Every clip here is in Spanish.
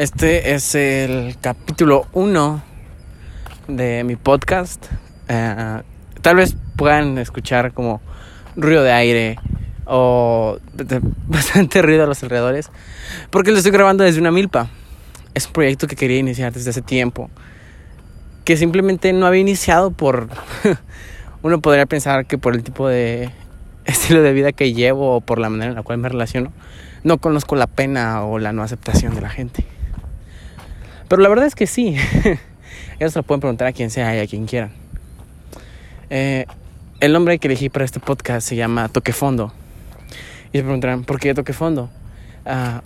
Este es el capítulo 1 de mi podcast. Eh, tal vez puedan escuchar como ruido de aire o bastante ruido a los alrededores, porque lo estoy grabando desde una milpa. Es un proyecto que quería iniciar desde hace tiempo, que simplemente no había iniciado por... Uno podría pensar que por el tipo de estilo de vida que llevo o por la manera en la cual me relaciono, no conozco la pena o la no aceptación de la gente. Pero la verdad es que sí. Eso lo pueden preguntar a quien sea y a quien quieran. Eh, el nombre que elegí para este podcast se llama Toque Fondo. Y se preguntarán, ¿por qué Toque Fondo? Ah,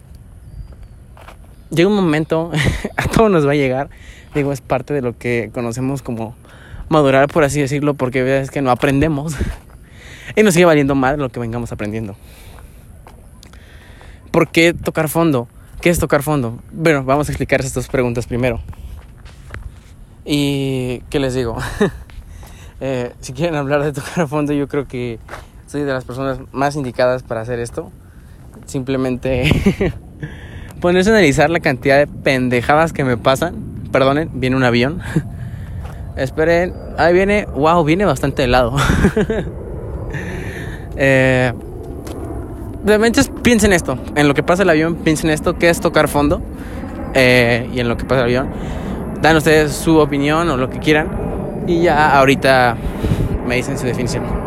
llega un momento, a todos nos va a llegar, digo, es parte de lo que conocemos como madurar, por así decirlo, porque es que no aprendemos y nos sigue valiendo mal lo que vengamos aprendiendo. ¿Por qué tocar fondo? ¿Qué es tocar fondo? Bueno, vamos a explicar estas dos preguntas primero. Y, ¿qué les digo? Eh, si quieren hablar de tocar fondo, yo creo que soy de las personas más indicadas para hacer esto. Simplemente ponerse a analizar la cantidad de pendejadas que me pasan. Perdonen, viene un avión. Esperen, ahí viene, wow, viene bastante helado. eh, realmente piensen esto, en lo que pasa el avión, piensen esto, qué es tocar fondo. eh, y en lo que pasa el avión, dan ustedes su opinión o lo que quieran. Y ya ahorita me dicen su definición.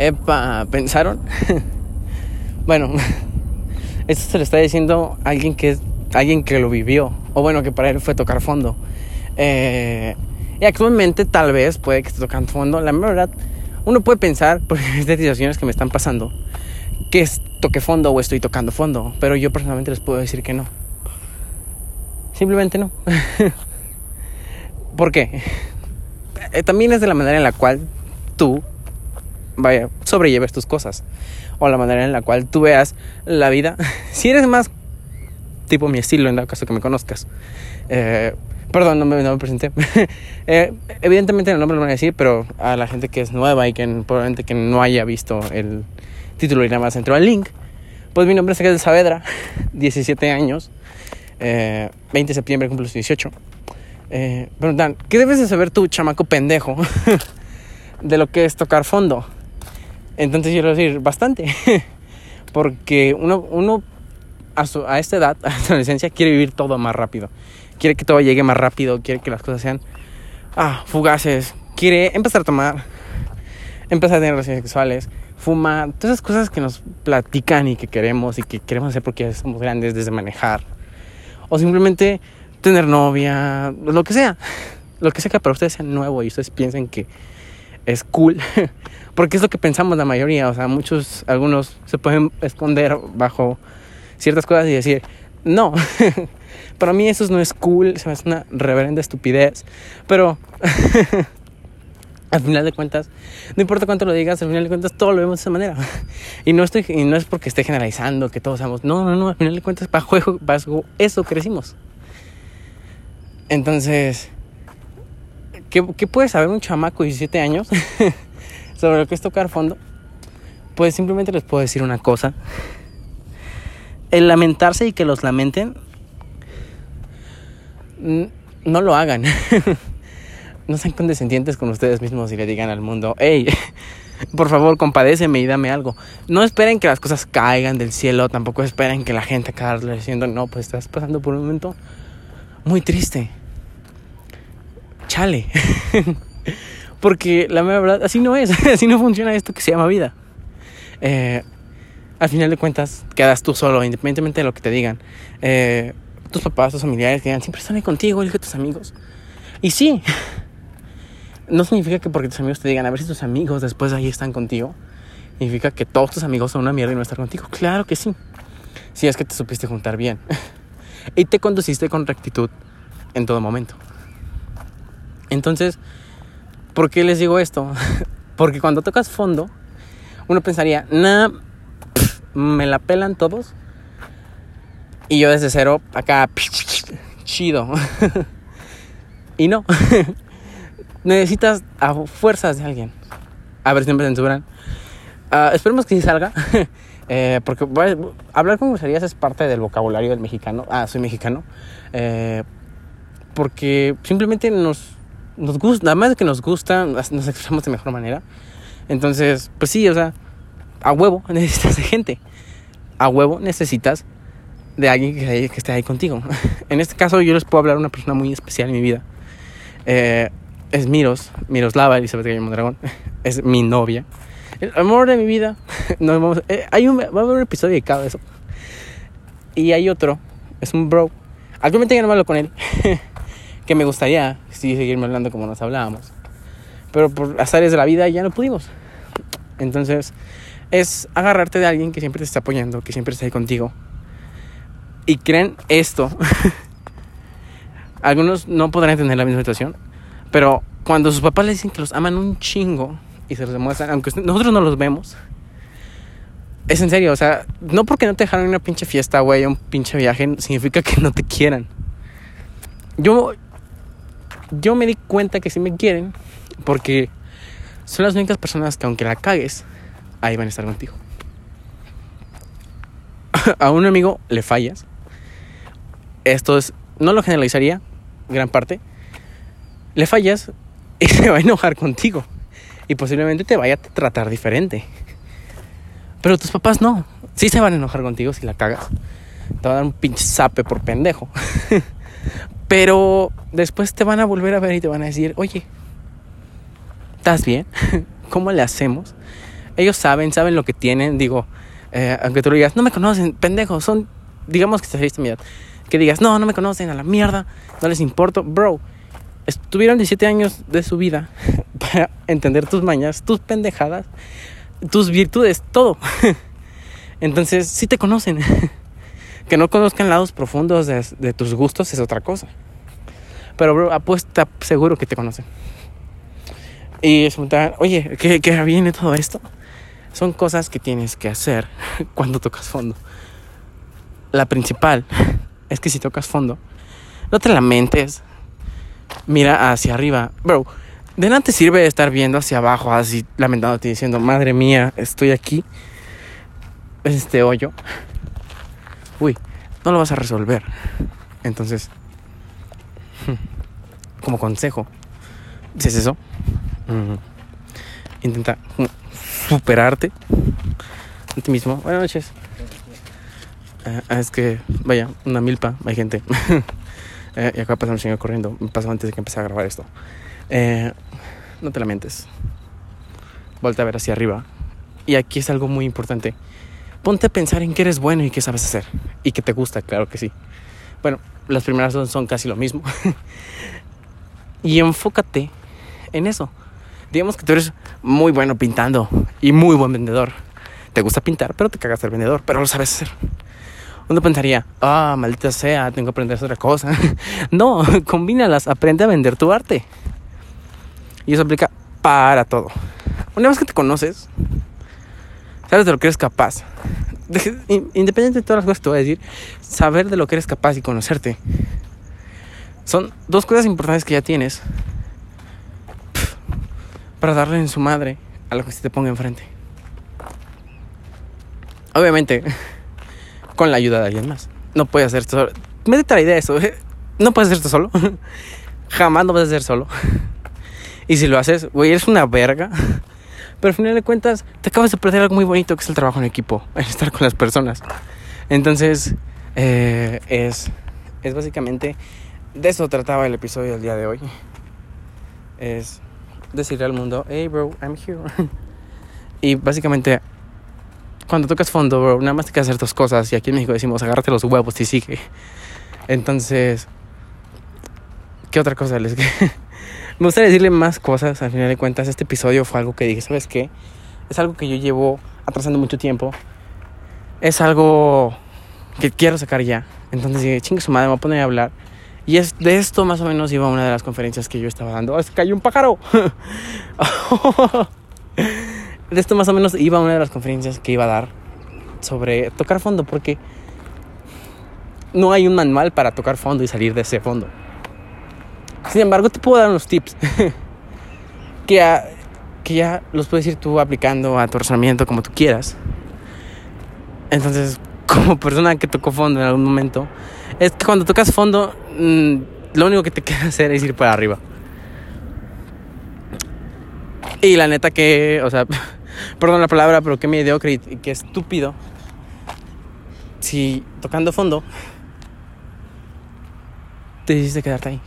Epa, ¿pensaron? bueno, esto se lo está diciendo alguien que alguien que lo vivió, o bueno, que para él fue tocar fondo. Eh, y actualmente tal vez puede que esté tocando fondo. La verdad, uno puede pensar, por estas situaciones que me están pasando, que toque fondo o estoy tocando fondo, pero yo personalmente les puedo decir que no. Simplemente no. ¿Por qué? Eh, también es de la manera en la cual tú vaya, sobrelleves tus cosas. O la manera en la cual tú veas la vida. Si eres más tipo mi estilo, en dado caso que me conozcas. Eh, perdón, no me, no me presenté. Eh, evidentemente el nombre lo van a decir, pero a la gente que es nueva y que probablemente que no haya visto el título y nada más entró al link. Pues mi nombre es Ángel Saavedra, 17 años. Eh, 20 de septiembre cumplo los 18. Eh, preguntan, ¿qué debes de saber tú, chamaco pendejo, de lo que es tocar fondo? Entonces a decir, bastante. Porque uno, uno a esta edad, a esta adolescencia, quiere vivir todo más rápido. Quiere que todo llegue más rápido, quiere que las cosas sean ah, fugaces. Quiere empezar a tomar, empezar a tener relaciones sexuales, fumar, todas esas cosas que nos platican y que queremos y que queremos hacer porque somos grandes, desde manejar. O simplemente tener novia, lo que sea. Lo que sea que para ustedes sea nuevo y ustedes piensen que es cool. Porque es lo que pensamos la mayoría. O sea, muchos, algunos se pueden esconder bajo ciertas cosas y decir, no, para mí eso no es cool, se me hace una reverenda estupidez. Pero al final de cuentas, no importa cuánto lo digas, al final de cuentas todo lo vemos de esa manera. Y no, estoy, y no es porque esté generalizando que todos seamos, no, no, no, al final de cuentas bajo, bajo eso crecimos. Entonces, ¿qué, puede saber un chamaco de 17 años sobre lo que es tocar fondo? Pues simplemente les puedo decir una cosa. El lamentarse y que los lamenten, no lo hagan. no sean condescendientes con ustedes mismos y le digan al mundo, hey, por favor, compadéceme y dame algo. No esperen que las cosas caigan del cielo, tampoco esperen que la gente acabe diciendo, no, pues estás pasando por un momento muy triste. Chale. Porque la verdad, así no es, así no funciona esto que se llama vida. Eh, al final de cuentas, quedas tú solo, independientemente de lo que te digan. Eh, tus papás, tus familiares, digan, siempre están ahí contigo, igual que tus amigos. Y sí, no significa que porque tus amigos te digan, a ver si tus amigos después ahí están contigo, significa que todos tus amigos son una mierda y no están contigo. Claro que sí. Si es que te supiste juntar bien. y te conduciste con rectitud en todo momento. Entonces, ¿por qué les digo esto? Porque cuando tocas fondo, uno pensaría, nah, me la pelan todos. Y yo desde cero, acá, chido. y no. Necesitas a fuerzas de alguien. A ver si me censuran. Uh, esperemos que sí salga. eh, porque hablar con groserías es parte del vocabulario del mexicano. Ah, soy mexicano. Eh, porque simplemente nos, nos gusta, nada más de que nos gusta, nos expresamos de mejor manera. Entonces, pues sí, o sea, a huevo necesitas de gente. A huevo necesitas de alguien que, que esté ahí contigo. en este caso, yo les puedo hablar de una persona muy especial en mi vida. Eh, es Miros, Miroslava Elizabeth Gallo Mondragón. Es mi novia. El amor de mi vida. Vamos, eh, hay un, va a haber un episodio dedicado a eso. Y hay otro. Es un bro. Actualmente ya no hablo con él. Que me gustaría sí, seguirme hablando como nos hablábamos. Pero por azares de la vida ya no pudimos. Entonces, es agarrarte de alguien que siempre te está apoyando, que siempre está ahí contigo. Y creen esto. Algunos no podrán entender la misma situación, pero cuando sus papás le dicen que los aman un chingo y se los demuestran, aunque nosotros no los vemos, es en serio, o sea, no porque no te dejaron una pinche fiesta, güey, un pinche viaje, significa que no te quieran. Yo, yo me di cuenta que sí me quieren porque son las únicas personas que aunque la cagues, ahí van a estar contigo. a un amigo le fallas. Esto es, no lo generalizaría, gran parte. Le fallas y se va a enojar contigo. Y posiblemente te vaya a tratar diferente. Pero tus papás no. Sí se van a enojar contigo si la cagas. Te van a dar un pinche zape por pendejo. Pero después te van a volver a ver y te van a decir, oye, ¿estás bien? ¿Cómo le hacemos? Ellos saben, saben lo que tienen. Digo, eh, aunque tú lo digas, no me conocen, pendejo, son, digamos que te saliste mi Que digas, no, no me conocen, a la mierda, no les importo. Bro, estuvieron 17 años de su vida para entender tus mañas, tus pendejadas, tus virtudes, todo. Entonces, sí te conocen. que no conozcan lados profundos de, tus gustos es otra cosa. Pero, bro, apuesta seguro que te conocen. Y se preguntan, oye, ¿qué, ¿qué viene todo esto? Son cosas que tienes que hacer cuando tocas fondo. La principal es que si tocas fondo, no te lamentes. Mira hacia arriba. Bro, de nada te sirve estar viendo hacia abajo, así lamentándote diciendo, madre mía, estoy aquí. Es este hoyo. Uy, no lo vas a resolver. Entonces, como consejo, si es eso, intenta superarte a ti mismo. Buenas noches. Ah, es que, vaya, una milpa, hay gente. eh, y acá pasa un señor corriendo. Me pasó antes de que empecé a grabar esto. Eh, no te lamentes. Vuelta a ver hacia arriba. Y aquí es algo muy importante. Ponte a pensar en qué eres bueno y qué sabes hacer. Y que te gusta, claro que sí. Bueno, las primeras son casi lo mismo. y enfócate en eso digamos que tú eres muy bueno pintando y muy buen vendedor. Te gusta pintar, pero te cagas el vendedor, pero lo sabes hacer. Uno pensaría, ah, maldita sea, tengo que aprender otra cosa. no, combínalas, aprende a vender tu arte. Y eso aplica para todo. Una vez que te conoces, sabes de lo que eres capaz. Independiente de todas las cosas te voy a decir, saber de lo que eres capaz y conocerte. Son dos cosas importantes que ya tienes para darle en su madre a lo que se te ponga enfrente. Obviamente, con la ayuda de alguien más. No puedes hacer esto solo. Métete la idea de eso. No puedes hacer esto solo. Jamás vas a hacer solo. Y si lo haces, güey, eres una verga. Pero al final de cuentas, te acabas de perder algo muy bonito que es el trabajo en equipo, el estar con las personas. Entonces, eh, es, es básicamente de eso trataba el episodio del día de hoy. Es decirle al mundo, hey bro, I'm here. y básicamente, cuando tocas fondo, bro, nada más te que hacer dos cosas. Y aquí en México decimos, agárrate los huevos y sigue. Entonces, ¿qué otra cosa les Me gustaría decirle más cosas. Al final de cuentas, este episodio fue algo que dije, ¿sabes qué? Es algo que yo llevo atrasando mucho tiempo. Es algo que quiero sacar ya. Entonces dije, chingue su madre, me voy a poner a hablar. Y es, de esto más o menos iba una de las conferencias que yo estaba dando. ¡Es cayó un pájaro! de esto más o menos iba una de las conferencias que iba a dar. sobre tocar fondo porque no hay un manual para tocar fondo y salir de ese fondo. Sin embargo, te puedo dar unos tips que, ya, que ya los puedes ir tú aplicando a tu razonamiento como tú quieras. Entonces, como persona que tocó fondo en algún momento, es que cuando tocas fondo, mm, lo único que te queda hacer es ir para arriba. Y la neta que, o sea, perdón la palabra, pero que mediocre y que estúpido. Si tocando fondo, te decidiste quedarte ahí.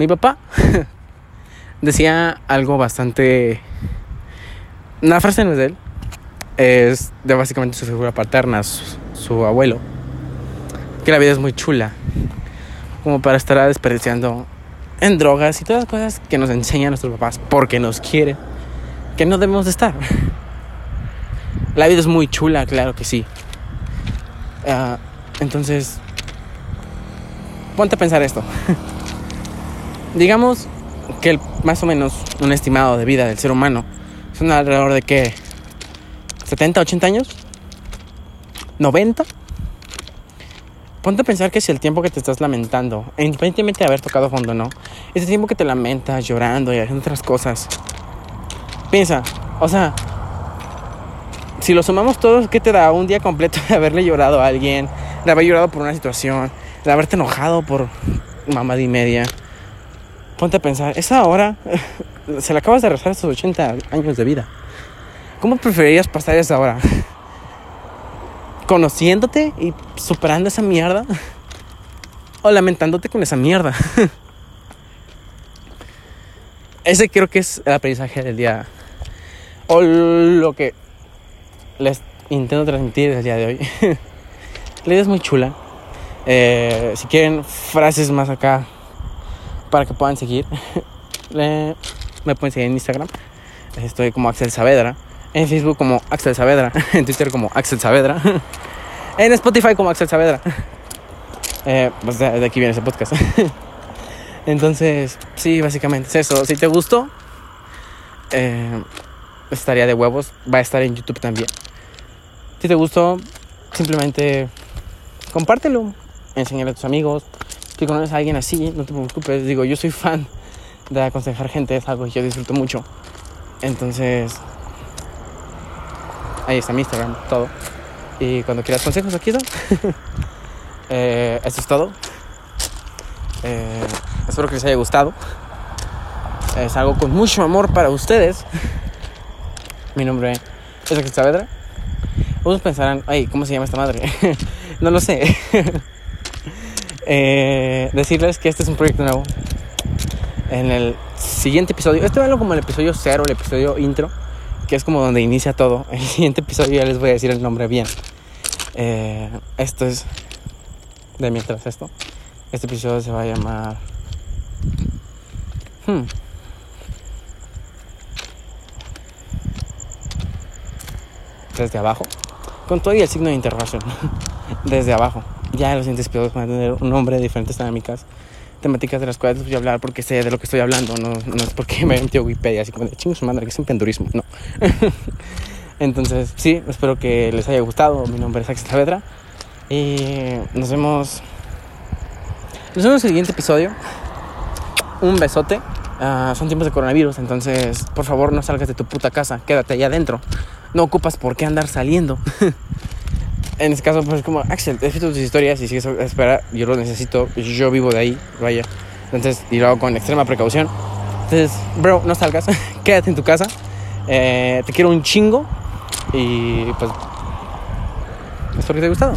Mi papá decía algo bastante... Una frase no es de él, es de básicamente su figura paterna, su, abuelo, que la vida es muy chula, como para estar desperdiciando en drogas y todas las cosas que nos enseñan nuestros papás porque nos quieren, que no debemos de estar. La vida es muy chula, claro que sí. Ah, entonces, ponte a pensar esto. Digamos que el, más o menos un estimado de vida del ser humano son alrededor de que 70, 80 años, 90. Ponte a pensar que si el tiempo que te estás lamentando, independientemente de haber tocado fondo o no, ese tiempo que te lamentas llorando y haciendo otras cosas, piensa, o sea, si lo sumamos todos, ¿qué te da un día completo de haberle llorado a alguien, de haber llorado por una situación, de haberte enojado por mamá y media? Ponte a pensar, esa hora se le acabas de rezar esos 80 años de vida. ¿Cómo preferirías pasar esa hora? ¿Conociéndote y superando esa mierda? ¿O lamentándote con esa mierda? Ese creo que es el aprendizaje del día. O lo que les intento transmitir el día de hoy. La idea es muy chula. Eh, si quieren frases más acá para que puedan seguir. me pueden seguir en Instagram. Estoy como Axel Saavedra. En Facebook como Axel Saavedra. En Twitter como Axel Saavedra. En Spotify como Axel Saavedra. Eh, pues de, aquí viene ese podcast. Entonces, sí, básicamente es eso. Si te gustó, eh, estaría de huevos. Va a estar en YouTube también. Si te gustó, simplemente compártelo. Enseñale a tus amigos si conoces a alguien así, no te preocupes. Digo, yo soy fan de aconsejar gente, es algo que yo disfruto mucho. Entonces, ahí está mi Instagram, todo. Y cuando quieras consejos, aquí está. eh, esto es todo. Eh, espero que les haya gustado. Es algo con mucho amor para ustedes. Mi nombre es Axel Saavedra. Pensarán, ay, ¿cómo se llama esta madre? no lo sé. Eh, decirles que este es un proyecto nuevo. En el siguiente episodio, este va como el episodio cero, el episodio intro, que es como donde inicia todo. El siguiente episodio ya les voy a decir el nombre bien. Eh, esto es de mientras esto. Este episodio se va a llamar. Hmm. Desde abajo. Con todo y el signo de interrogación. Desde abajo ya los siguientes episodios van a tener un nombre diferente dinámicas, temáticas de las cuales voy a hablar porque sé de lo que estoy hablando, no, es porque me he metido Wikipedia, así como de chingo su madre, que es un pendurismo, no. Entonces, sí, espero que les haya gustado. Mi nombre es Axel Saavedra y nos vemos. Nos vemos en el siguiente episodio. Un besote. Uh, son tiempos de coronavirus, entonces por favor no salgas de tu puta casa, quédate allá adentro. No ocupas por qué andar saliendo. en este caso, pues como, Axel, visto tus historias y si eso espera, yo lo necesito, yo vivo de ahí, vaya. Entonces, y lo hago con extrema precaución. Entonces, bro, no salgas, quédate en tu casa. Eh, te quiero un chingo y pues espero que te haya gustado.